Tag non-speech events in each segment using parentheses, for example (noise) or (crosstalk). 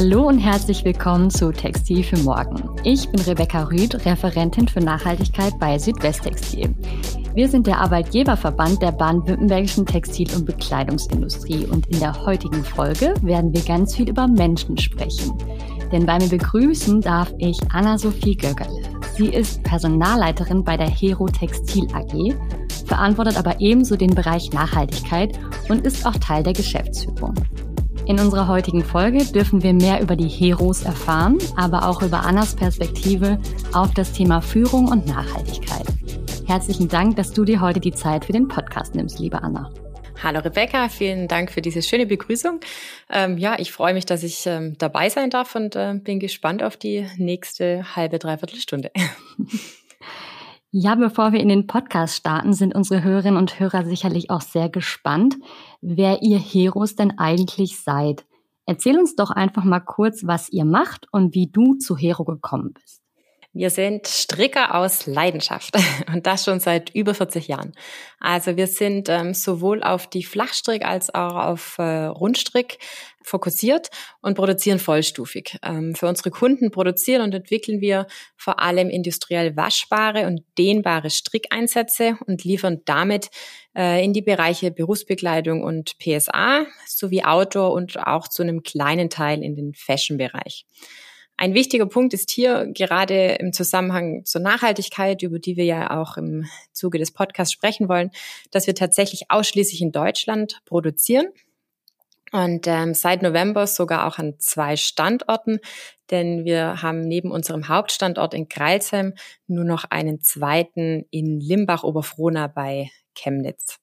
Hallo und herzlich willkommen zu Textil für Morgen. Ich bin Rebecca Rüth, Referentin für Nachhaltigkeit bei Südwesttextil. Wir sind der Arbeitgeberverband der baden-württembergischen Textil- und Bekleidungsindustrie und in der heutigen Folge werden wir ganz viel über Menschen sprechen. Denn bei mir begrüßen darf ich Anna-Sophie Göckerle. Sie ist Personalleiterin bei der Hero Textil AG, verantwortet aber ebenso den Bereich Nachhaltigkeit und ist auch Teil der Geschäftsführung. In unserer heutigen Folge dürfen wir mehr über die Heroes erfahren, aber auch über Annas Perspektive auf das Thema Führung und Nachhaltigkeit. Herzlichen Dank, dass du dir heute die Zeit für den Podcast nimmst, liebe Anna. Hallo Rebecca, vielen Dank für diese schöne Begrüßung. Ähm, ja, ich freue mich, dass ich ähm, dabei sein darf und äh, bin gespannt auf die nächste halbe, dreiviertel Stunde. (laughs) Ja, bevor wir in den Podcast starten, sind unsere Hörerinnen und Hörer sicherlich auch sehr gespannt, wer ihr Heroes denn eigentlich seid. Erzähl uns doch einfach mal kurz, was ihr macht und wie du zu Hero gekommen bist. Wir sind Stricker aus Leidenschaft (laughs) und das schon seit über 40 Jahren. Also wir sind ähm, sowohl auf die Flachstrick als auch auf äh, Rundstrick fokussiert und produzieren vollstufig. Ähm, für unsere Kunden produzieren und entwickeln wir vor allem industriell waschbare und dehnbare Strickeinsätze und liefern damit äh, in die Bereiche Berufsbekleidung und PSA sowie Outdoor und auch zu einem kleinen Teil in den Fashion-Bereich. Ein wichtiger Punkt ist hier gerade im Zusammenhang zur Nachhaltigkeit, über die wir ja auch im Zuge des Podcasts sprechen wollen, dass wir tatsächlich ausschließlich in Deutschland produzieren und ähm, seit November sogar auch an zwei Standorten, denn wir haben neben unserem Hauptstandort in Greilsheim nur noch einen zweiten in Limbach-Oberfrohna bei Chemnitz.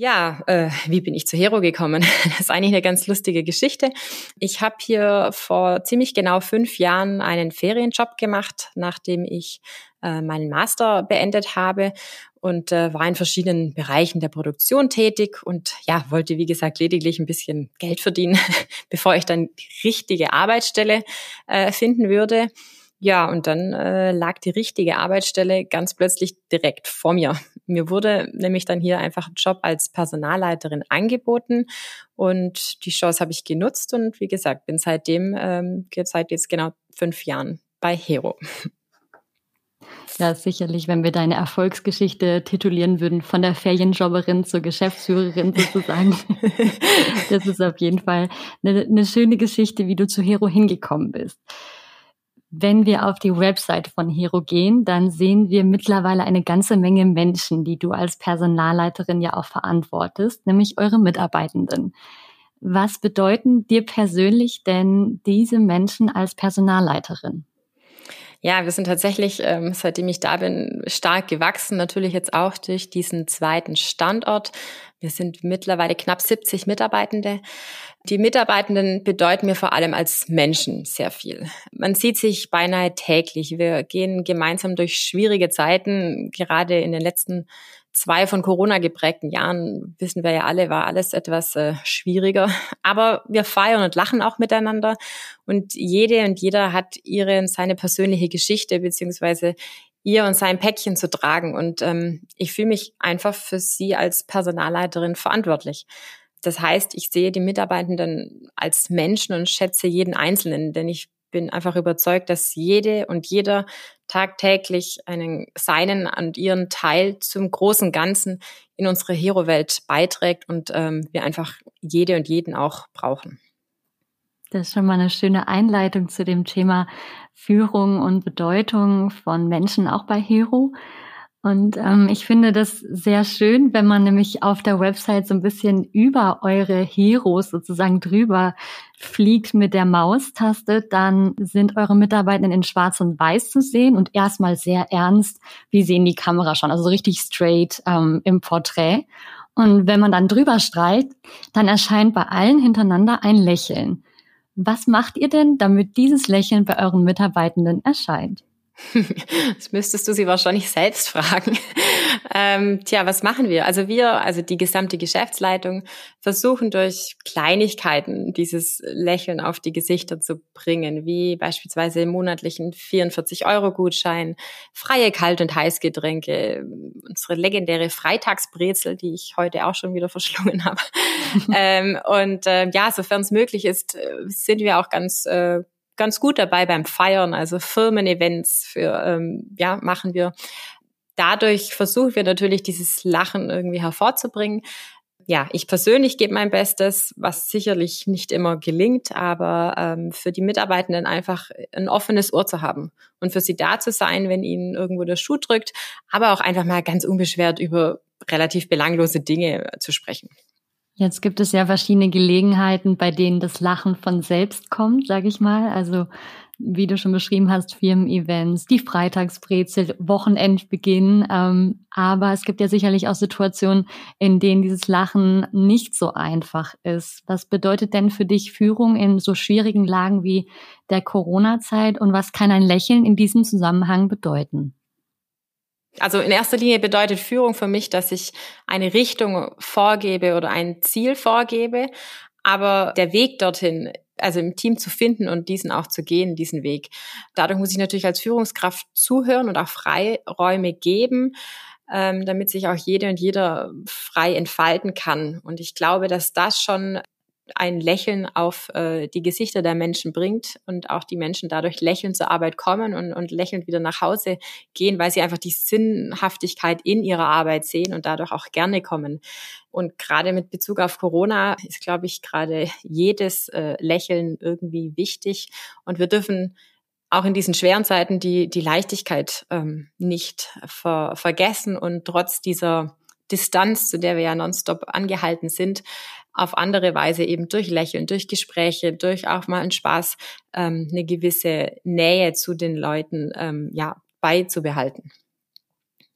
Ja, äh, wie bin ich zu Hero gekommen? (laughs) Das ist eigentlich eine ganz lustige Geschichte. Ich habe hier vor ziemlich genau fünf Jahren einen Ferienjob gemacht, nachdem ich äh, meinen Master beendet habe und äh, war in verschiedenen Bereichen der Produktion tätig und ja, wollte wie gesagt lediglich ein bisschen Geld verdienen, (laughs) bevor ich dann die richtige Arbeitsstelle äh, finden würde. Ja, und dann äh, lag die richtige Arbeitsstelle ganz plötzlich direkt vor mir. Mir wurde nämlich dann hier einfach ein Job als Personalleiterin angeboten und die Chance habe ich genutzt und wie gesagt, bin seitdem, ähm, seit jetzt genau fünf Jahren bei Hero. Ja, sicherlich, wenn wir deine Erfolgsgeschichte titulieren würden, von der Ferienjobberin zur Geschäftsführerin sozusagen. (laughs) das ist auf jeden Fall eine, eine schöne Geschichte, wie du zu Hero hingekommen bist. Wenn wir auf die Website von Hero gehen, dann sehen wir mittlerweile eine ganze Menge Menschen, die du als Personalleiterin ja auch verantwortest, nämlich eure Mitarbeitenden. Was bedeuten dir persönlich denn diese Menschen als Personalleiterin? Ja, wir sind tatsächlich, ähm, seitdem ich da bin, stark gewachsen. Natürlich jetzt auch durch diesen zweiten Standort. Wir sind mittlerweile knapp 70 Mitarbeitende. Die Mitarbeitenden bedeuten mir vor allem als Menschen sehr viel. Man sieht sich beinahe täglich. Wir gehen gemeinsam durch schwierige Zeiten. Gerade in den letzten zwei von Corona geprägten Jahren, wissen wir ja alle, war alles etwas äh, schwieriger. Aber wir feiern und lachen auch miteinander. Und jede und jeder hat ihre und seine persönliche Geschichte beziehungsweise ihr und sein Päckchen zu tragen. Und ähm, ich fühle mich einfach für sie als Personalleiterin verantwortlich. Das heißt, ich sehe die Mitarbeitenden als Menschen und schätze jeden Einzelnen, denn ich bin einfach überzeugt, dass jede und jeder tagtäglich einen seinen und ihren Teil zum großen Ganzen in unsere Hero-Welt beiträgt und ähm, wir einfach jede und jeden auch brauchen. Das ist schon mal eine schöne Einleitung zu dem Thema Führung und Bedeutung von Menschen auch bei Hero. Und ähm, ich finde das sehr schön, wenn man nämlich auf der Website so ein bisschen über eure Heroes sozusagen drüber fliegt mit der Maustaste, dann sind eure Mitarbeitenden in Schwarz und Weiß zu sehen und erstmal sehr ernst, wie sehen die Kamera schon, also richtig straight ähm, im Porträt. Und wenn man dann drüber streicht, dann erscheint bei allen hintereinander ein Lächeln. Was macht ihr denn, damit dieses Lächeln bei euren Mitarbeitenden erscheint? Das müsstest du sie wahrscheinlich selbst fragen. Ähm, tja, was machen wir? Also wir, also die gesamte Geschäftsleitung, versuchen durch Kleinigkeiten dieses Lächeln auf die Gesichter zu bringen, wie beispielsweise im monatlichen 44-Euro-Gutschein, freie Kalt- und Heißgetränke, unsere legendäre Freitagsbrezel, die ich heute auch schon wieder verschlungen habe. (laughs) ähm, und äh, ja, sofern es möglich ist, äh, sind wir auch ganz äh, ganz gut dabei beim Feiern, also Firmen-Events für, ähm, ja, machen wir. Dadurch versuchen wir natürlich dieses Lachen irgendwie hervorzubringen. Ja, ich persönlich gebe mein Bestes, was sicherlich nicht immer gelingt, aber ähm, für die Mitarbeitenden einfach ein offenes Ohr zu haben und für sie da zu sein, wenn ihnen irgendwo der Schuh drückt, aber auch einfach mal ganz unbeschwert über relativ belanglose Dinge zu sprechen. Jetzt gibt es ja verschiedene Gelegenheiten, bei denen das Lachen von selbst kommt, sage ich mal. Also wie du schon beschrieben hast, Firmen-Events, die Freitagsbrezel, Wochenendbeginn. Ähm, aber es gibt ja sicherlich auch Situationen, in denen dieses Lachen nicht so einfach ist. Was bedeutet denn für dich Führung in so schwierigen Lagen wie der Corona-Zeit und was kann ein Lächeln in diesem Zusammenhang bedeuten? Also in erster Linie bedeutet Führung für mich, dass ich eine Richtung vorgebe oder ein Ziel vorgebe, aber der Weg dorthin, also im Team zu finden und diesen auch zu gehen, diesen Weg. Dadurch muss ich natürlich als Führungskraft zuhören und auch Freiräume geben, ähm, damit sich auch jede und jeder frei entfalten kann. Und ich glaube, dass das schon ein Lächeln auf äh, die Gesichter der Menschen bringt und auch die Menschen dadurch lächelnd zur Arbeit kommen und, und lächelnd wieder nach Hause gehen, weil sie einfach die Sinnhaftigkeit in ihrer Arbeit sehen und dadurch auch gerne kommen. Und gerade mit Bezug auf Corona ist, glaube ich, gerade jedes äh, Lächeln irgendwie wichtig. Und wir dürfen auch in diesen schweren Zeiten die, die Leichtigkeit ähm, nicht ver vergessen und trotz dieser Distanz, zu der wir ja nonstop angehalten sind, auf andere Weise eben durch Lächeln, durch Gespräche, durch auch mal einen Spaß ähm, eine gewisse Nähe zu den Leuten ähm, ja beizubehalten.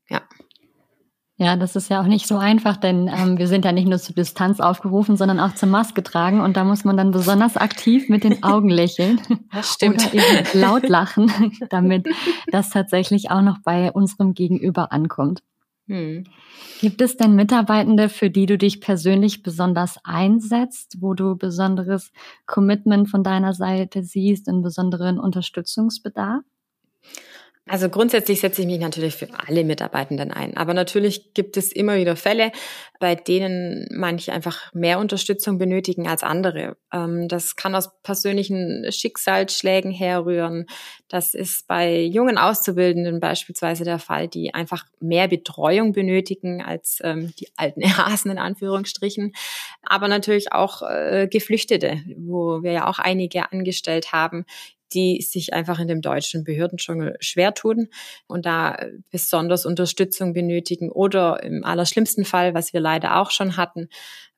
Ja. Ja, das ist ja auch nicht so einfach, denn ähm, wir sind ja nicht nur zur Distanz aufgerufen, sondern auch zur Maske tragen und da muss man dann besonders aktiv mit den Augen lächeln. (laughs) Das stimmt. Oder eben laut lachen, (laughs) damit das tatsächlich auch noch bei unserem Gegenüber ankommt. Hm. Gibt es denn Mitarbeitende, für die du dich persönlich besonders einsetzt, wo du besonderes Commitment von deiner Seite siehst, einen besonderen Unterstützungsbedarf? Also grundsätzlich setze ich mich natürlich für alle Mitarbeitenden ein. Aber natürlich gibt es immer wieder Fälle, bei denen manche einfach mehr Unterstützung benötigen als andere. Ähm, das kann aus persönlichen Schicksalsschlägen herrühren. Das ist bei jungen Auszubildenden beispielsweise der Fall, die einfach mehr Betreuung benötigen als ähm, die alten (laughs) Hasen in Anführungsstrichen. Aber natürlich auch äh, Geflüchtete, wo wir ja auch einige angestellt haben, die sich einfach in dem deutschen Behördendschungel schwer tun und da besonders Unterstützung benötigen oder im allerschlimmsten Fall, was wir leider auch schon hatten,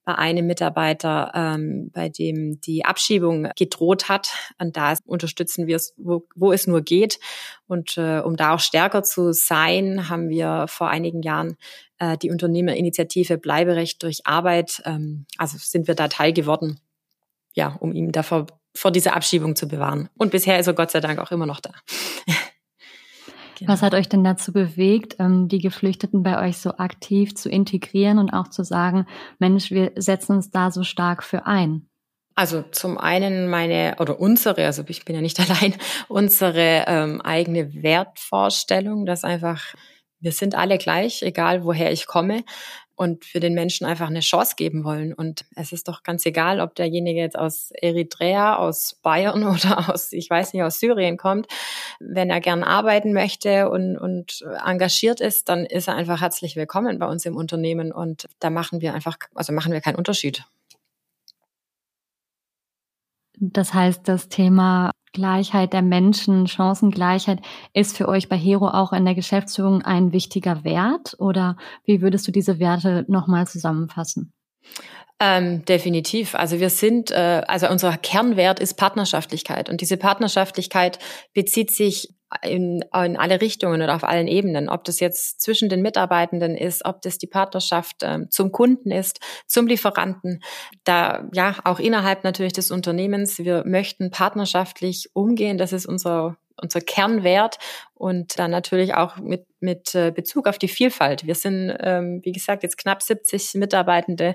bei einem Mitarbeiter, ähm, bei dem die Abschiebung gedroht hat. Und da unterstützen wir es, wo, wo es nur geht. Und äh, um da auch stärker zu sein, haben wir vor einigen Jahren äh, die Unternehmerinitiative Bleiberecht durch Arbeit, ähm, also sind wir da Teil geworden, ja, um ihm davor vor dieser Abschiebung zu bewahren. Und bisher ist er Gott sei Dank auch immer noch da. (laughs) genau. Was hat euch denn dazu bewegt, ähm, die Geflüchteten bei euch so aktiv zu integrieren und auch zu sagen, Mensch, wir setzen uns da so stark für ein? Also zum einen meine oder unsere, also ich bin ja nicht (laughs) allein, unsere ähm, eigene Wertvorstellung, dass einfach wir sind alle gleich, egal woher ich komme und für den Menschen einfach eine Chance geben wollen. Und es ist doch ganz egal, ob derjenige jetzt aus Eritrea, aus Bayern (laughs) oder aus, ich weiß nicht, aus Syrien kommt. Wenn er gern arbeiten möchte und, und engagiert ist, dann ist er einfach herzlich willkommen bei uns im Unternehmen. Und da machen wir einfach, also machen wir keinen Unterschied. Das heißt, das Thema Gleichheit der Menschen, Chancengleichheit ist für euch bei Hero auch in der Geschäftsführung ein wichtiger Wert oder wie würdest du diese Werte nochmal zusammenfassen? Ähm, definitiv. Also wir sind, äh, also unser Kernwert ist Partnerschaftlichkeit und diese Partnerschaftlichkeit bezieht sich in, in alle Richtungen oder auf allen Ebenen, ob das jetzt zwischen den Mitarbeitenden ist, ob das die Partnerschaft ähm, zum Kunden ist, zum Lieferanten, da ja auch innerhalb natürlich des Unternehmens. Wir möchten partnerschaftlich umgehen. Das ist unser unser Kernwert und dann natürlich auch mit, mit äh, Bezug auf die Vielfalt. Wir sind, ähm, wie gesagt, jetzt knapp 70 Mitarbeitende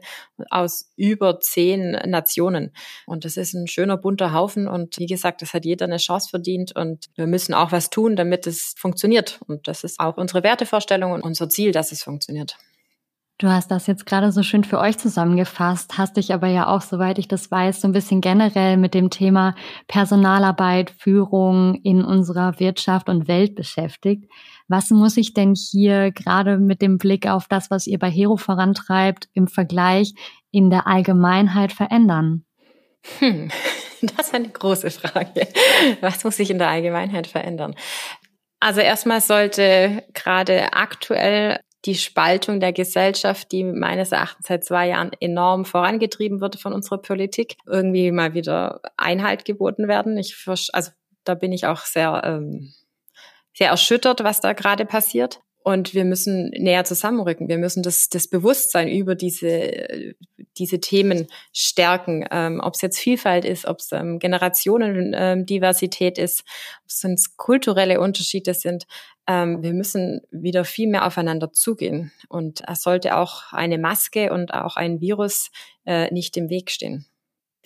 aus über zehn Nationen. Und das ist ein schöner bunter Haufen. Und wie gesagt, das hat jeder eine Chance verdient. Und wir müssen auch was tun, damit es funktioniert. Und das ist auch unsere Wertevorstellung und unser Ziel, dass es funktioniert. Du hast das jetzt gerade so schön für euch zusammengefasst, hast dich aber ja auch, soweit ich das weiß, so ein bisschen generell mit dem Thema Personalarbeit, Führung in unserer Wirtschaft und Welt beschäftigt. Was muss ich denn hier gerade mit dem Blick auf das, was ihr bei Hero vorantreibt, im Vergleich in der Allgemeinheit verändern? Hm, (laughs) das ist eine große Frage. Was muss sich in der Allgemeinheit verändern? Also erstmal sollte gerade aktuell die Spaltung der Gesellschaft, die meines Erachtens seit zwei Jahren enorm vorangetrieben wird von unserer Politik, irgendwie mal wieder Einhalt geboten werden. Ich, also da bin ich auch sehr, ähm, sehr erschüttert, was da gerade passiert. Und wir müssen näher zusammenrücken. Wir müssen das, das Bewusstsein über diese, diese Themen stärken. Ähm, ob es jetzt Vielfalt ist, ob es ähm, Generationendiversität ähm, ist, ob es kulturelle Unterschiede sind. Ähm, wir müssen wieder viel mehr aufeinander zugehen. Und es sollte auch eine Maske und auch ein Virus äh, nicht im Weg stehen.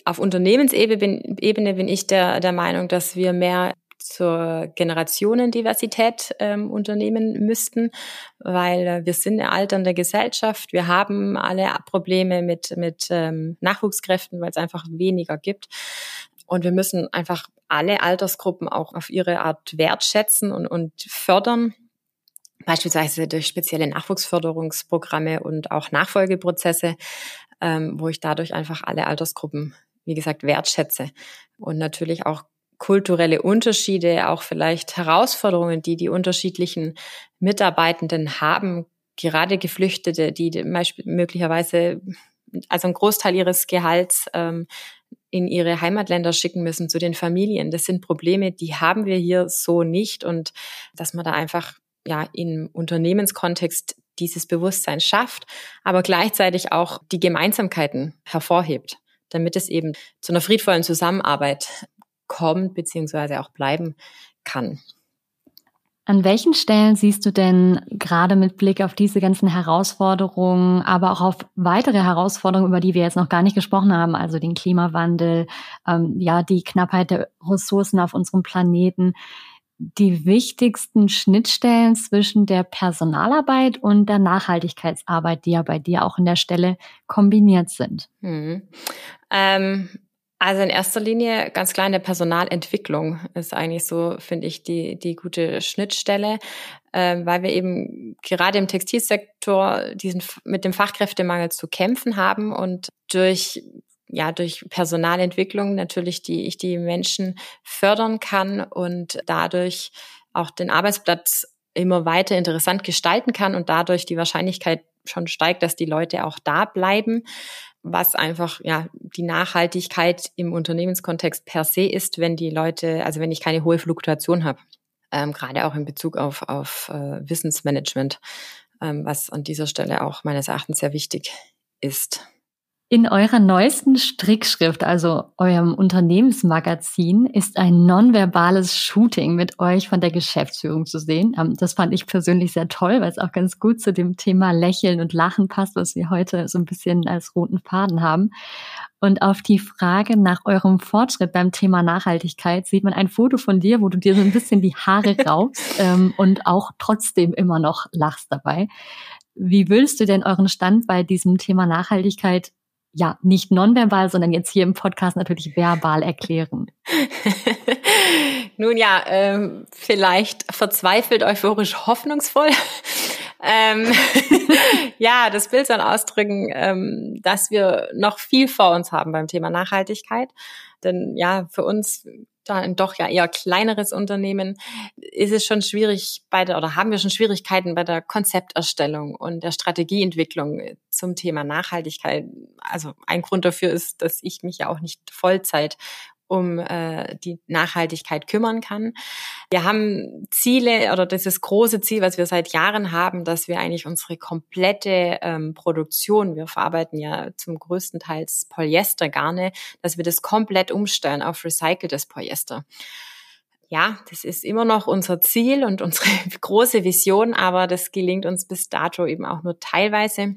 Auf Unternehmensebene bin, bin ich der, der Meinung, dass wir mehr zur Generationendiversität ähm, unternehmen müssten, weil wir sind eine alternde Gesellschaft. Wir haben alle Probleme mit, mit ähm, Nachwuchskräften, weil es einfach weniger gibt. Und wir müssen einfach alle Altersgruppen auch auf ihre Art wertschätzen und, und fördern. Beispielsweise durch spezielle Nachwuchsförderungsprogramme und auch Nachfolgeprozesse, ähm, wo ich dadurch einfach alle Altersgruppen, wie gesagt, wertschätze. Und natürlich auch kulturelle Unterschiede, auch vielleicht Herausforderungen, die die unterschiedlichen Mitarbeitenden haben, gerade Geflüchtete, die möglicherweise also einen Großteil ihres Gehalts ähm, in ihre Heimatländer schicken müssen zu den Familien. Das sind Probleme, die haben wir hier so nicht und dass man da einfach ja im Unternehmenskontext dieses Bewusstsein schafft, aber gleichzeitig auch die Gemeinsamkeiten hervorhebt, damit es eben zu einer friedvollen Zusammenarbeit kommt beziehungsweise auch bleiben kann. An welchen Stellen siehst du denn gerade mit Blick auf diese ganzen Herausforderungen, aber auch auf weitere Herausforderungen, über die wir jetzt noch gar nicht gesprochen haben, also den Klimawandel, ähm, ja, die Knappheit der Ressourcen auf unserem Planeten, die wichtigsten Schnittstellen zwischen der Personalarbeit und der Nachhaltigkeitsarbeit, die ja bei dir auch in der Stelle kombiniert sind? Hm. Ähm, also in erster Linie ganz klar in der Personalentwicklung ist eigentlich so, finde ich, die, die gute Schnittstelle, äh, weil wir eben gerade im Textilsektor diesen mit dem Fachkräftemangel zu kämpfen haben und durch ja, durch Personalentwicklung natürlich, die ich die Menschen fördern kann und dadurch auch den Arbeitsplatz immer weiter interessant gestalten kann und dadurch die Wahrscheinlichkeit schon steigt, dass die Leute auch da bleiben was einfach ja die Nachhaltigkeit im Unternehmenskontext per se ist, wenn die Leute, also wenn ich keine hohe Fluktuation habe, ähm, gerade auch in Bezug auf, auf äh, Wissensmanagement, ähm, was an dieser Stelle auch meines Erachtens sehr wichtig ist. In eurer neuesten Strickschrift, also eurem Unternehmensmagazin, ist ein nonverbales Shooting mit euch von der Geschäftsführung zu sehen. Ähm, das fand ich persönlich sehr toll, weil es auch ganz gut zu dem Thema Lächeln und Lachen passt, was wir heute so ein bisschen als roten Faden haben. Und auf die Frage nach eurem Fortschritt beim Thema Nachhaltigkeit sieht man ein Foto von dir, wo du dir so ein bisschen die Haare (laughs) raubst ähm, und auch trotzdem immer noch lachst dabei. Wie würdest du denn euren Stand bei diesem Thema Nachhaltigkeit ja, nicht nonverbal, sondern jetzt hier im Podcast natürlich verbal erklären? (laughs) Nun ja, ähm, vielleicht verzweifelt, euphorisch, hoffnungsvoll. (laughs) ähm, (laughs) ja, das Bild soll ausdrücken, ähm, dass wir noch viel vor uns haben beim Thema Nachhaltigkeit. Denn ja, für uns da ein doch ja eher kleineres Unternehmen, ist es schon schwierig bei der, oder haben wir schon Schwierigkeiten bei der Konzepterstellung und der Strategieentwicklung zum Thema Nachhaltigkeit. Also ein Grund dafür ist, dass ich mich ja auch nicht Vollzeit um äh, die Nachhaltigkeit kümmern kann. Wir haben Ziele oder dieses große Ziel, was wir seit Jahren haben, dass wir eigentlich unsere komplette ähm, Produktion, wir verarbeiten ja zum größten Teil Polyestergarne, dass wir das komplett umstellen auf recyceltes Polyester ja, das ist immer noch unser Ziel und unsere (laughs) große Vision, aber das gelingt uns bis dato eben auch nur teilweise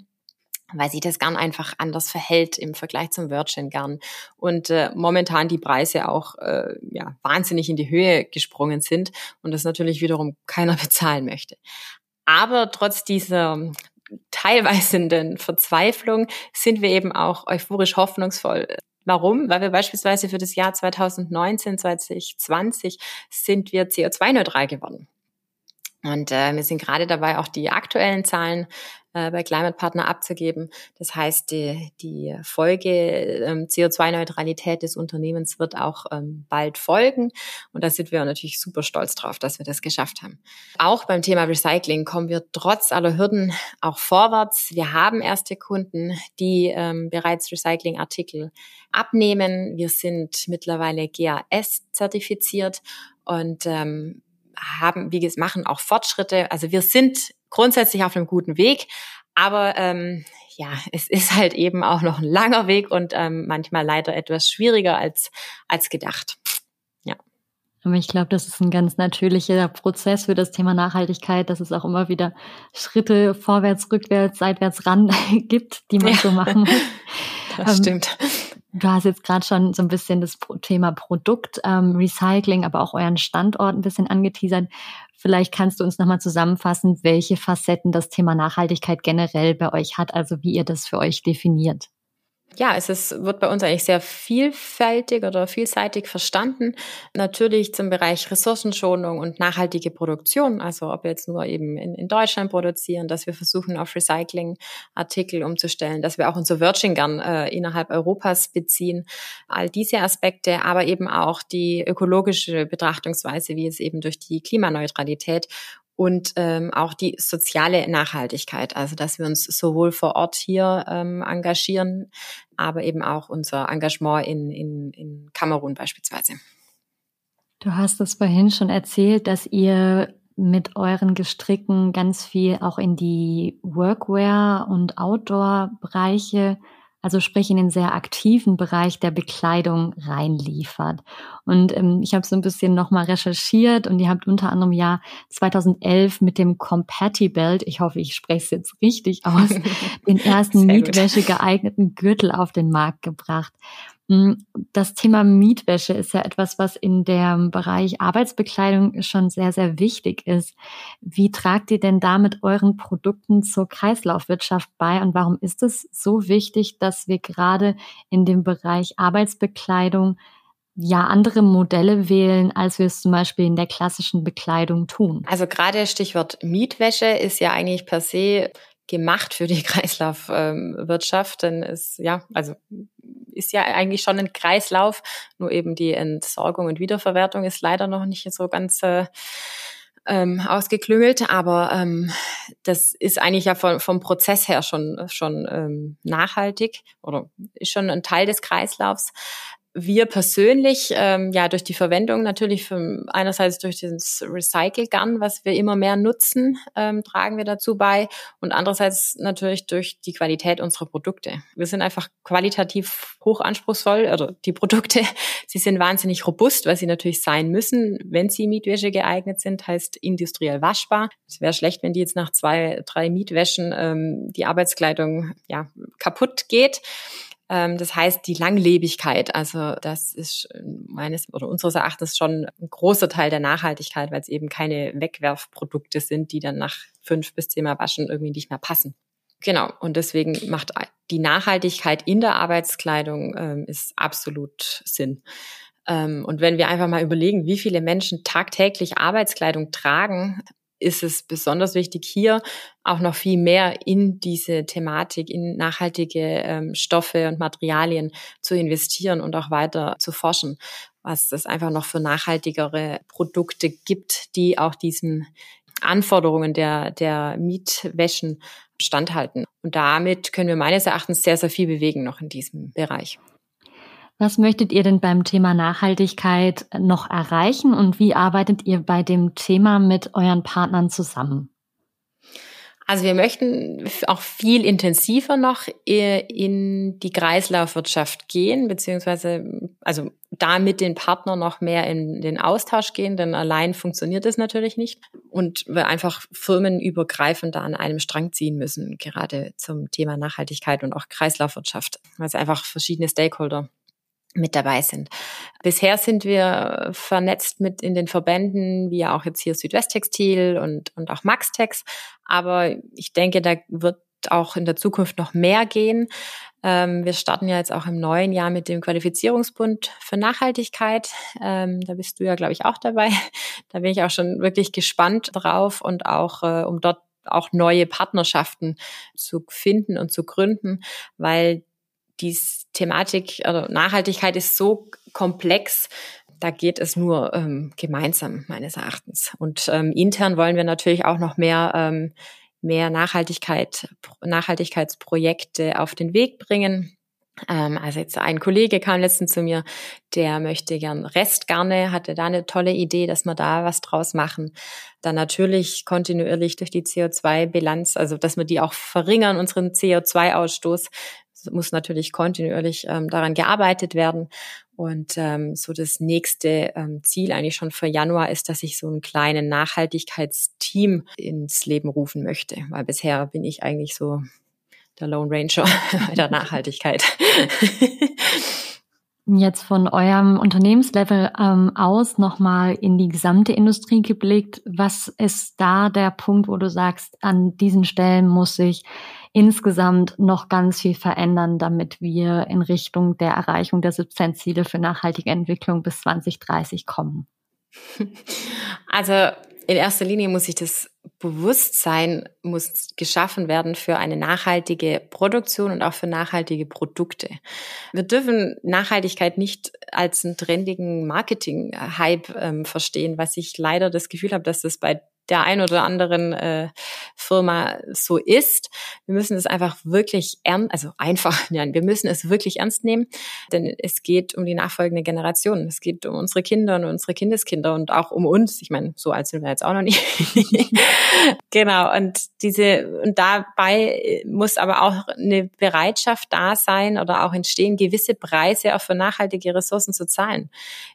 weil sich das Garn einfach anders verhält im Vergleich zum Virgin Garn und äh, momentan die Preise auch äh, ja, wahnsinnig in die Höhe gesprungen sind und das natürlich wiederum (laughs) keiner bezahlen möchte. Aber trotz dieser teilweise Verzweiflung sind wir eben auch euphorisch hoffnungsvoll, Warum? Weil wir beispielsweise für das Jahr 2019, 2020 sind wir CO2-neutral geworden. Und äh, wir sind gerade dabei, auch die aktuellen Zahlen äh, bei Climate Partner abzugeben. Das heißt, die, die Folge ähm, CO2-Neutralität des Unternehmens wird auch ähm, bald folgen. Und da sind wir natürlich super stolz drauf, dass wir das geschafft haben. Auch beim Thema Recycling kommen wir trotz aller Hürden auch vorwärts. Wir haben erste Kunden, die ähm, bereits Recyclingartikel abnehmen. Wir sind mittlerweile GAS zertifiziert und ähm, haben, wie gesagt, machen auch Fortschritte. Also wir sind grundsätzlich auf einem guten Weg, aber ähm, ja, (laughs) es ist halt eben auch noch ein langer Weg und ähm, manchmal leider etwas schwieriger als als gedacht. Ja. Aber ich glaube, das ist ein ganz natürlicher Prozess für das Thema Nachhaltigkeit, dass es auch immer wieder Schritte vorwärts, rückwärts, seitwärts ran (laughs) gibt, die man ja. so machen muss. (laughs) Das ähm, stimmt. Du hast jetzt gerade schon so ein bisschen das Thema Produkt, ähm, Recycling, aber auch euren Standort ein bisschen angeteasert. Vielleicht kannst du uns nochmal zusammenfassen, welche Facetten das Thema Nachhaltigkeit generell bei euch hat, also wie ihr das für euch definiert ja, es ist, wird bei uns eigentlich sehr vielfältig oder vielseitig verstanden. Natürlich zum Bereich Ressourcenschonung und nachhaltige Produktion, also ob wir jetzt nur eben in, in Deutschland produzieren, dass wir versuchen, auf Recycling-Artikel umzustellen, dass wir auch unser Virgin Gun äh, innerhalb Europas beziehen. All diese Aspekte, aber eben auch die ökologische Betrachtungsweise, wie es eben durch die Klimaneutralität und ähm, auch die soziale Nachhaltigkeit, also dass wir uns sowohl vor Ort hier ähm, engagieren, aber eben auch unser Engagement in, in, in Kamerun beispielsweise. Du hast es vorhin schon erzählt, dass ihr mit euren Gestricken ganz viel auch in die Workwear und Outdoor-Bereiche also sprich in den sehr aktiven Bereich der Bekleidung reinliefert. Und ähm, ich habe so ein bisschen nochmal recherchiert und ihr habt unter anderem ja 2011 mit dem Compatibelt, ich hoffe, ich spreche es jetzt richtig aus, (laughs) den ersten Mietwäsche geeigneten Gürtel auf den Markt gebracht. Hm, das Thema Mietwäsche ist ja etwas, was in dem Bereich Arbeitsbekleidung schon sehr, sehr wichtig ist. Wie tragt ihr denn da mit euren Produkten zur Kreislaufwirtschaft bei und warum ist es so wichtig, dass wir gerade in dem Bereich Arbeitsbekleidung ja andere Modelle wählen, als wir es zum Beispiel in der klassischen Bekleidung tun? Also gerade Stichwort Mietwäsche ist ja eigentlich per se gemacht für die (laughs) Kreislaufwirtschaft, denn es ja, also ist ja eigentlich schon ein Kreislauf, nur eben die Entsorgung und Wiederverwertung ist leider noch nicht so ganz äh, ähm, ausgeklüngelt, aber ähm, das ist eigentlich ja vom, vom Prozess her schon schon ähm, nachhaltig oder ist schon ein Teil des Kreislaufs wir persönlich, ähm, ja, durch die Verwendung natürlich für, einerseits durch das Recycle Gun, was wir immer mehr nutzen, ähm, tragen wir dazu bei und andererseits natürlich durch die Qualität unserer Produkte. Wir sind einfach qualitativ hoch anspruchsvoll, oder die Produkte, (laughs) sie sind wahnsinnig robust, weil sie natürlich sein müssen, wenn sie Mietwäsche geeignet sind, heißt industriell waschbar. Es wäre schlecht, wenn die jetzt nach zwei, drei Mietwäschen ähm, die Arbeitskleidung ja kaputt geht. Ähm, das heißt, die Langlebigkeit, also das ist meines oder unseres Erachtens schon ein großer Teil der Nachhaltigkeit, weil es eben keine Wegwerfprodukte sind, die dann nach fünf bis zehnmal Waschen irgendwie nicht mehr passen. Genau, und deswegen macht die Nachhaltigkeit in der Arbeitskleidung ähm, ist absolut Sinn. Ähm, und wenn wir einfach mal überlegen, wie viele Menschen tagtäglich Arbeitskleidung tragen, ist es besonders wichtig, hier auch noch viel mehr in diese Thematik, in nachhaltige ähm, Stoffe und Materialien zu investieren und auch weiter zu forschen, was es einfach noch für nachhaltigere Produkte gibt, die auch diesen Anforderungen der, der Mietwäschen standhalten. Und damit können wir meines Erachtens sehr, sehr viel bewegen noch in diesem Bereich. Was möchtet ihr denn beim Thema Nachhaltigkeit noch erreichen und wie arbeitet ihr bei dem Thema mit euren Partnern zusammen? Also wir möchten auch viel intensiver noch in die Kreislaufwirtschaft gehen, beziehungsweise also da mit den Partnern noch mehr in den Austausch gehen, denn allein funktioniert es natürlich nicht. Und wir einfach firmenübergreifend da an einem Strang ziehen müssen, gerade zum Thema Nachhaltigkeit und auch Kreislaufwirtschaft, weil es einfach verschiedene Stakeholder mit dabei sind. Bisher sind wir vernetzt mit in den Verbänden, wie auch jetzt hier Südwesttextil und, und auch Maxtex. Aber ich denke, da wird auch in der Zukunft noch mehr gehen. Ähm, wir starten ja jetzt auch im neuen Jahr mit dem Qualifizierungsbund für Nachhaltigkeit. Ähm, da bist du ja, glaube ich, auch dabei. Da bin ich auch schon wirklich gespannt drauf und auch, äh, um dort auch neue Partnerschaften zu finden und zu gründen, weil die Thematik also Nachhaltigkeit ist so komplex, da geht es nur ähm, gemeinsam meines Erachtens. Und ähm, intern wollen wir natürlich auch noch mehr ähm, mehr Nachhaltigkeit, Nachhaltigkeitsprojekte auf den Weg bringen. Ähm, also jetzt ein Kollege kam letztens zu mir, der möchte gern Restgarne, hatte da eine tolle Idee, dass wir da was draus machen. Dann natürlich kontinuierlich durch die CO2-Bilanz, also dass wir die auch verringern, unseren CO2-Ausstoß, muss natürlich kontinuierlich ähm, daran gearbeitet werden. Und ähm, so das nächste ähm, Ziel eigentlich schon für Januar ist, dass ich so einen kleinen Nachhaltigkeitsteam ins Leben rufen möchte, weil bisher bin ich eigentlich so der Lone Ranger (laughs) bei der (laughs) Nachhaltigkeit. (laughs) Jetzt von eurem Unternehmenslevel ähm, aus nochmal in die gesamte Industrie geblickt. Was ist da der Punkt, wo du sagst, an diesen Stellen muss sich insgesamt noch ganz viel verändern, damit wir in Richtung der Erreichung der 17 Ziele für nachhaltige Entwicklung bis 2030 kommen? (laughs) Also in erster Linie muss sich das Bewusstsein muss geschaffen werden für eine nachhaltige Produktion und auch für nachhaltige Produkte. Wir dürfen Nachhaltigkeit nicht als einen trendigen Marketing-Hype ähm, verstehen, was ich leider das Gefühl habe, dass das bei der ein oder anderen äh, Firma so ist. Wir müssen es einfach wirklich ernst, also einfach, (laughs) nein, wir müssen es wirklich ernst nehmen, denn es geht um die nachfolgende Generation. Es geht um unsere Kinder und unsere Kindeskinder und auch um uns. Ich meine, so alt sind wir jetzt auch noch nicht. (laughs) genau. Und diese, und dabei muss aber auch eine Bereitschaft da sein oder auch entstehen, gewisse Preise auch für nachhaltige Ressourcen zu zahlen.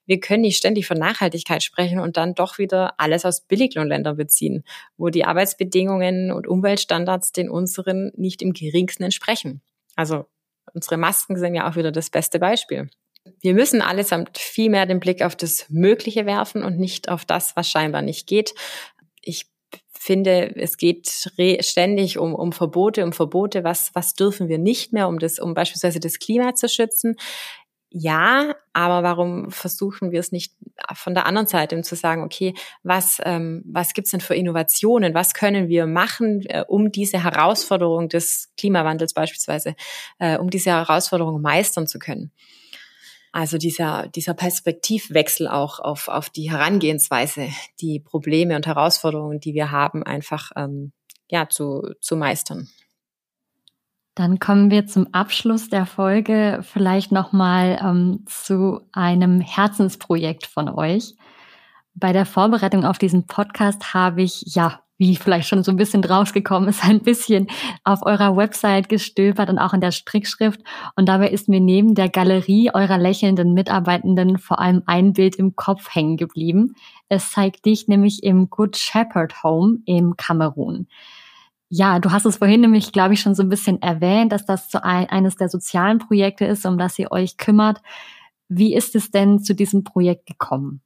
Wir können nicht ständig von Nachhaltigkeit sprechen und dann doch wieder alles aus Billiglohnländern beziehen, wo die Arbeitsbedingungen und Umweltstandards den unseren nicht im geringsten entsprechen. Also unsere Masken sind ja auch wieder das beste Beispiel. Wir müssen allesamt viel mehr den Blick auf das Mögliche werfen und nicht auf das, was scheinbar nicht geht. Ich finde, es geht ständig um, um Verbote, um Verbote, was, was dürfen wir nicht mehr, um das, um beispielsweise das Klima zu schützen. Ja, aber warum versuchen wir es nicht von der anderen Seite, um zu sagen, okay, was, ähm, was gibt's denn für Innovationen? Was können wir machen, äh, um diese Herausforderung des Klimawandels beispielsweise, äh, um diese Herausforderung meistern zu können? Also dieser, dieser Perspektivwechsel auch auf, auf die Herangehensweise, die Probleme und Herausforderungen, die wir haben, einfach ähm, ja, zu, zu meistern. Dann kommen wir zum Abschluss der Folge vielleicht nochmal ähm, zu einem Herzensprojekt von euch. Bei der Vorbereitung auf diesen Podcast habe ich, ja, wie vielleicht schon so ein bisschen rausgekommen ist, (laughs) ein bisschen auf eurer Website gestöbert und auch in der Strickschrift. Und dabei ist mir neben der Galerie eurer lächelnden Mitarbeitenden vor allem ein Bild im Kopf hängen geblieben. Es zeigt dich nämlich im Good Shepherd Home im Kamerun. Ja, du hast es vorhin nämlich, glaube ich, schon so ein bisschen erwähnt, dass das so ein, eines der sozialen Projekte ist, um das ihr euch kümmert. Wie ist es denn zu diesem Projekt gekommen?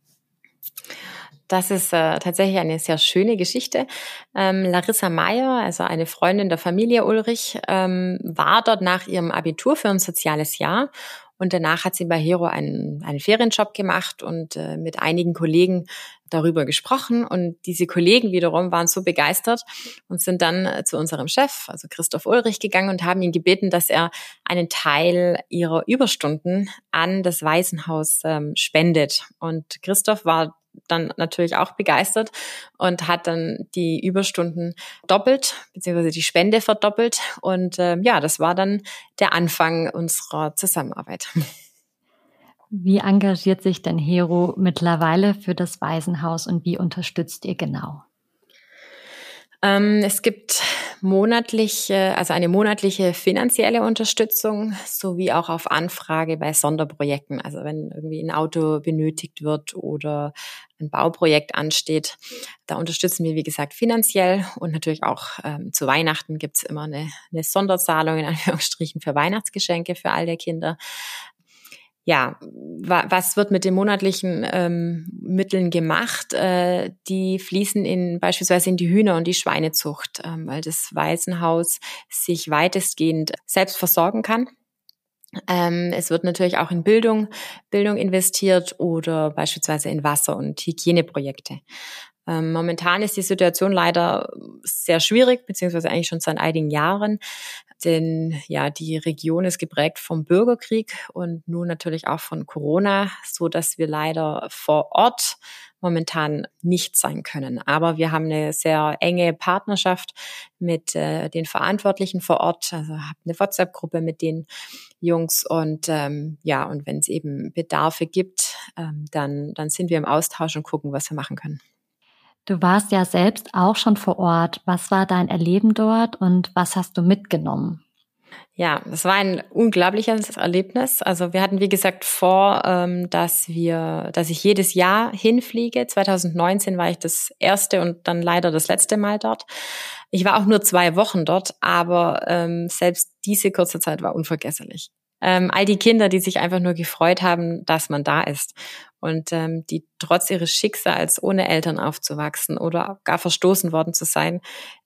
Das ist äh, tatsächlich eine sehr schöne Geschichte. Ähm, Larissa Meyer, also eine Freundin der Familie Ulrich, ähm, war dort nach ihrem Abitur für ein soziales Jahr und danach hat sie bei Hero einen, einen Ferienjob gemacht und äh, mit einigen Kollegen darüber gesprochen. Und diese Kollegen wiederum waren so begeistert und sind dann äh, zu unserem Chef, also Christoph Ulrich, gegangen und haben ihn gebeten, dass er einen Teil ihrer Überstunden an das Waisenhaus ähm, spendet. Und Christoph war dann natürlich auch begeistert und hat dann die Überstunden doppelt, beziehungsweise die Spende verdoppelt. Und äh, ja, das war dann der Anfang unserer Zusammenarbeit. Wie engagiert sich denn Hero mittlerweile für das Waisenhaus und wie unterstützt ihr genau? Ähm, es gibt monatliche, also eine monatliche finanzielle Unterstützung sowie auch auf Anfrage bei Sonderprojekten. Also wenn irgendwie ein Auto benötigt wird oder ein Bauprojekt ansteht, da unterstützen wir, wie gesagt, finanziell und natürlich auch ähm, zu Weihnachten gibt's immer eine, eine Sonderzahlung in Anführungsstrichen für Weihnachtsgeschenke für all die Kinder ja, wa was wird mit den monatlichen ähm, Mitteln gemacht? Äh, die fließen in beispielsweise in die Hühner- und die Schweinezucht, ähm, weil das Waisenhaus sich weitestgehend selbst versorgen kann. Ähm, es wird natürlich auch in Bildung, Bildung investiert oder beispielsweise in Wasser- und Hygieneprojekte. Ähm, momentan ist die Situation leider sehr schwierig, beziehungsweise eigentlich schon seit einigen Jahren. Denn ja, die Region ist geprägt vom Bürgerkrieg und nun natürlich auch von Corona, so dass wir leider vor Ort momentan nicht sein können. Aber wir haben eine sehr enge Partnerschaft mit äh, den Verantwortlichen vor Ort. Also habe eine WhatsApp-Gruppe mit den Jungs und ähm, ja, und wenn es eben Bedarfe gibt, ähm, dann, dann sind wir im Austausch und gucken, was wir machen können. Du warst ja selbst auch schon vor Ort. Was war dein Erleben dort und was hast du mitgenommen? Ja, das war ein unglaubliches Erlebnis. Also wir hatten, wie gesagt, vor, ähm, dass wir, dass ich jedes Jahr hinfliege. 2019 war ich das erste und dann leider das letzte Mal dort. Ich war auch nur zwei Wochen dort, aber ähm, selbst diese kurze Zeit war unvergesslich ähm, all die Kinder, die sich einfach nur gefreut haben, dass man da ist und ähm, die trotz ihres Schicksals ohne Eltern aufzuwachsen oder gar verstoßen worden zu sein,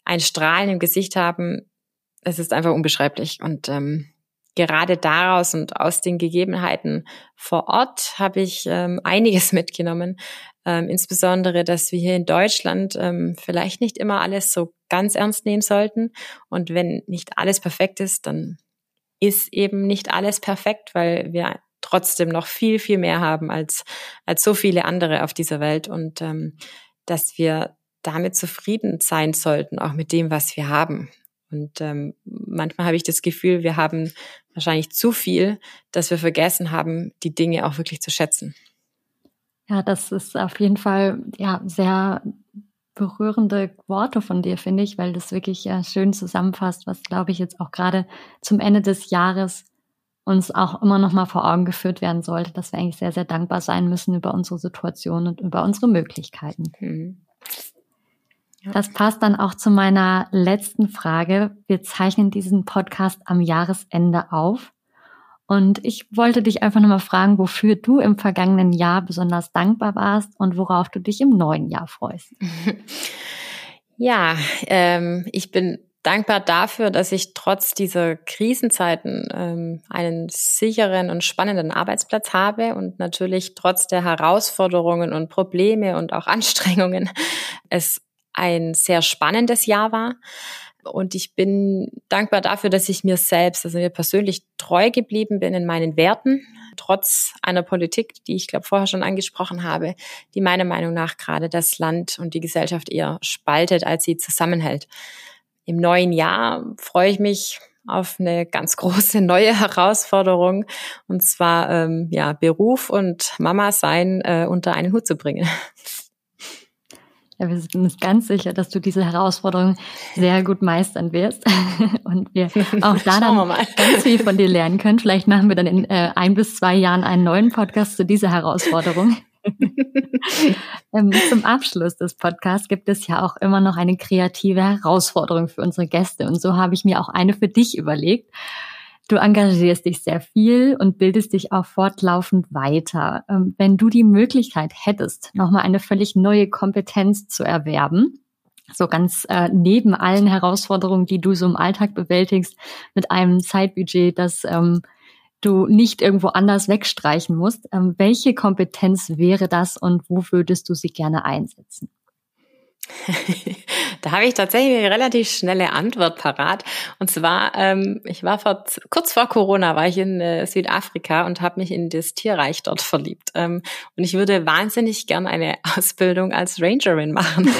ein Strahlen im Gesicht haben, es ist einfach unbeschreiblich und ähm, gerade daraus und aus den Gegebenheiten vor Ort habe ich ähm, einiges (laughs) mitgenommen. Ähm, insbesondere, dass wir hier in Deutschland ähm, vielleicht nicht immer alles so ganz ernst nehmen sollten. Und wenn nicht alles perfekt ist, dann ist eben nicht alles perfekt, weil wir trotzdem noch viel, viel mehr haben als, als so viele andere auf dieser Welt und ähm, dass wir damit zufrieden sein sollten, auch mit dem, was wir haben. Und ähm, manchmal habe ich das Gefühl, wir haben wahrscheinlich zu viel, dass wir vergessen haben, die Dinge auch wirklich zu schätzen. Ja, das ist auf jeden Fall ja sehr berührende Worte von dir, finde ich, weil das wirklich ja schön zusammenfasst, was, glaube ich, jetzt auch gerade zum Ende des Jahres uns auch immer noch mal vor Augen geführt werden sollte, dass wir eigentlich sehr, sehr dankbar sein müssen über unsere Situation und über unsere Möglichkeiten. Mhm. Ja. Das passt dann auch zu meiner letzten Frage. Wir zeichnen diesen Podcast am Jahresende auf. Und ich wollte dich einfach nochmal fragen, wofür du im vergangenen Jahr besonders dankbar warst und worauf du dich im neuen Jahr freust. (laughs) Ja, ähm, ich bin dankbar dafür, dass ich trotz dieser Krisenzeiten ähm, einen sicheren und spannenden Arbeitsplatz habe und natürlich trotz der Herausforderungen und Probleme und auch (laughs) Anstrengungen es ein sehr spannendes Jahr war. Und ich bin dankbar dafür, dass ich mir selbst, also mir persönlich treu geblieben bin in meinen Werten, trotz einer Politik, die ich glaube vorher schon angesprochen habe, die meiner Meinung nach gerade das Land und die Gesellschaft eher spaltet, als sie zusammenhält. Im neuen Jahr freue ich mich auf eine ganz große (laughs) neue Herausforderung und zwar ähm, ja Beruf und Mama sein äh, unter einen Hut zu bringen. Ja, wir sind uns ganz sicher, dass du diese Herausforderung sehr gut meistern wirst (laughs) und wir auch da dann ganz viel von dir lernen können. Vielleicht machen wir dann in äh, ein bis zwei Jahren einen neuen Podcast zu dieser Herausforderung. (laughs) ähm, zum Abschluss des Podcasts gibt es ja auch immer noch eine kreative Herausforderung für unsere Gäste und so habe ich mir auch eine für dich überlegt. Du engagierst dich sehr viel und bildest dich auch fortlaufend weiter. Ähm, wenn du die Möglichkeit hättest, nochmal eine völlig neue Kompetenz zu erwerben, so ganz äh, neben allen Herausforderungen, die du so im Alltag bewältigst, mit einem Zeitbudget, das ähm, du nicht irgendwo anders wegstreichen musst, ähm, welche Kompetenz wäre das und wo würdest du sie gerne einsetzen? (laughs) da habe ich tatsächlich eine relativ schnelle Antwort parat. Und zwar, ähm, ich war vor, kurz vor Corona war ich in äh, Südafrika und habe mich in das Tierreich dort verliebt. Ähm, und ich würde wahnsinnig gern eine (laughs) Ausbildung als Rangerin machen. (laughs)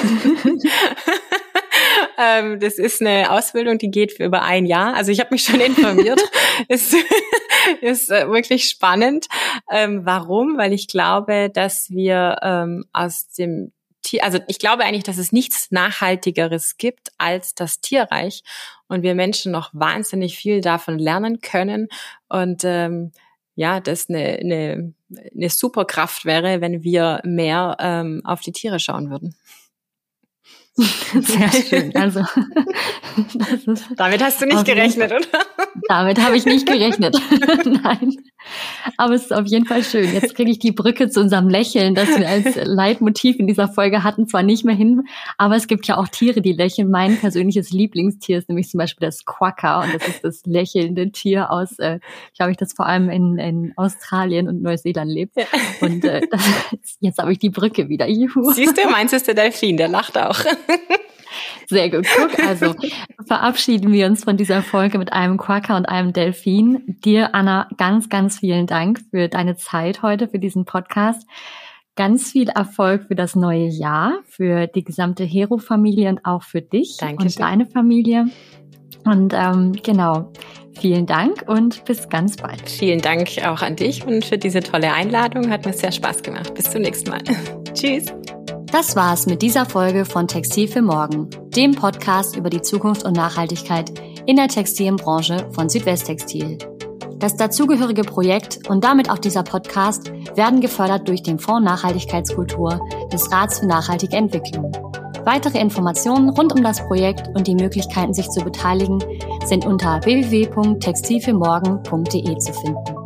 ähm, das ist eine Ausbildung, die geht für über ein Jahr. Also ich habe mich schon informiert. ist ist äh, wirklich spannend. Ähm, warum? Weil ich glaube, dass wir ähm, aus dem Tier, also ich glaube eigentlich, dass es nichts Nachhaltigeres gibt als das Tierreich und wir Menschen noch wahnsinnig viel davon lernen können und ähm, ja, das eine, eine, eine Superkraft wäre, wenn wir mehr ähm, auf die Tiere schauen würden. Sehr (laughs) schön. Also damit hast du nicht gerechnet, oder? Damit habe ich nicht gerechnet. (laughs) Nein. Aber es ist auf jeden Fall schön. Jetzt kriege ich die Brücke zu unserem Lächeln, das wir als Leitmotiv in dieser Folge hatten, zwar nicht mehr hin, aber es gibt ja auch Tiere, die lächeln. Mein persönliches Lieblingstier ist nämlich zum Beispiel das Quokka und das ist das lächelnde Tier aus, äh, glaube ich, das vor allem in, in Australien und Neuseeland lebt. Ja. Und äh, das, (laughs) jetzt habe ich die Brücke wieder. Juhu. Siehst du, meinst ist der Delfin, der lacht auch. (laughs) Sehr gut. Guck, also (laughs) verabschieden wir uns von dieser Folge mit einem Quacker und einem Delfin. Dir, Anna, ganz, ganz vielen Dank für deine Zeit heute, für diesen Podcast. Ganz viel Erfolg für das neue Jahr, für die gesamte Hero-Familie und auch für dich Dankeschön. und deine Familie. Und ähm, genau, vielen Dank und bis ganz bald. Vielen Dank auch an dich und für diese tolle Einladung. Hat mir sehr Spaß gemacht. Bis zum nächsten Mal. (laughs) Tschüss. Das war's mit dieser Folge von Textil für Morgen, dem Podcast über die Zukunft und Nachhaltigkeit in der Textilbranche von Südwesttextil. Das dazugehörige Projekt und damit auch dieser Podcast werden gefördert durch den Fonds Nachhaltigkeitskultur des Rats für nachhaltige Entwicklung. Weitere Informationen rund um das Projekt und die Möglichkeiten, sich zu beteiligen, sind unter www.textilfürmorgen.de zu finden.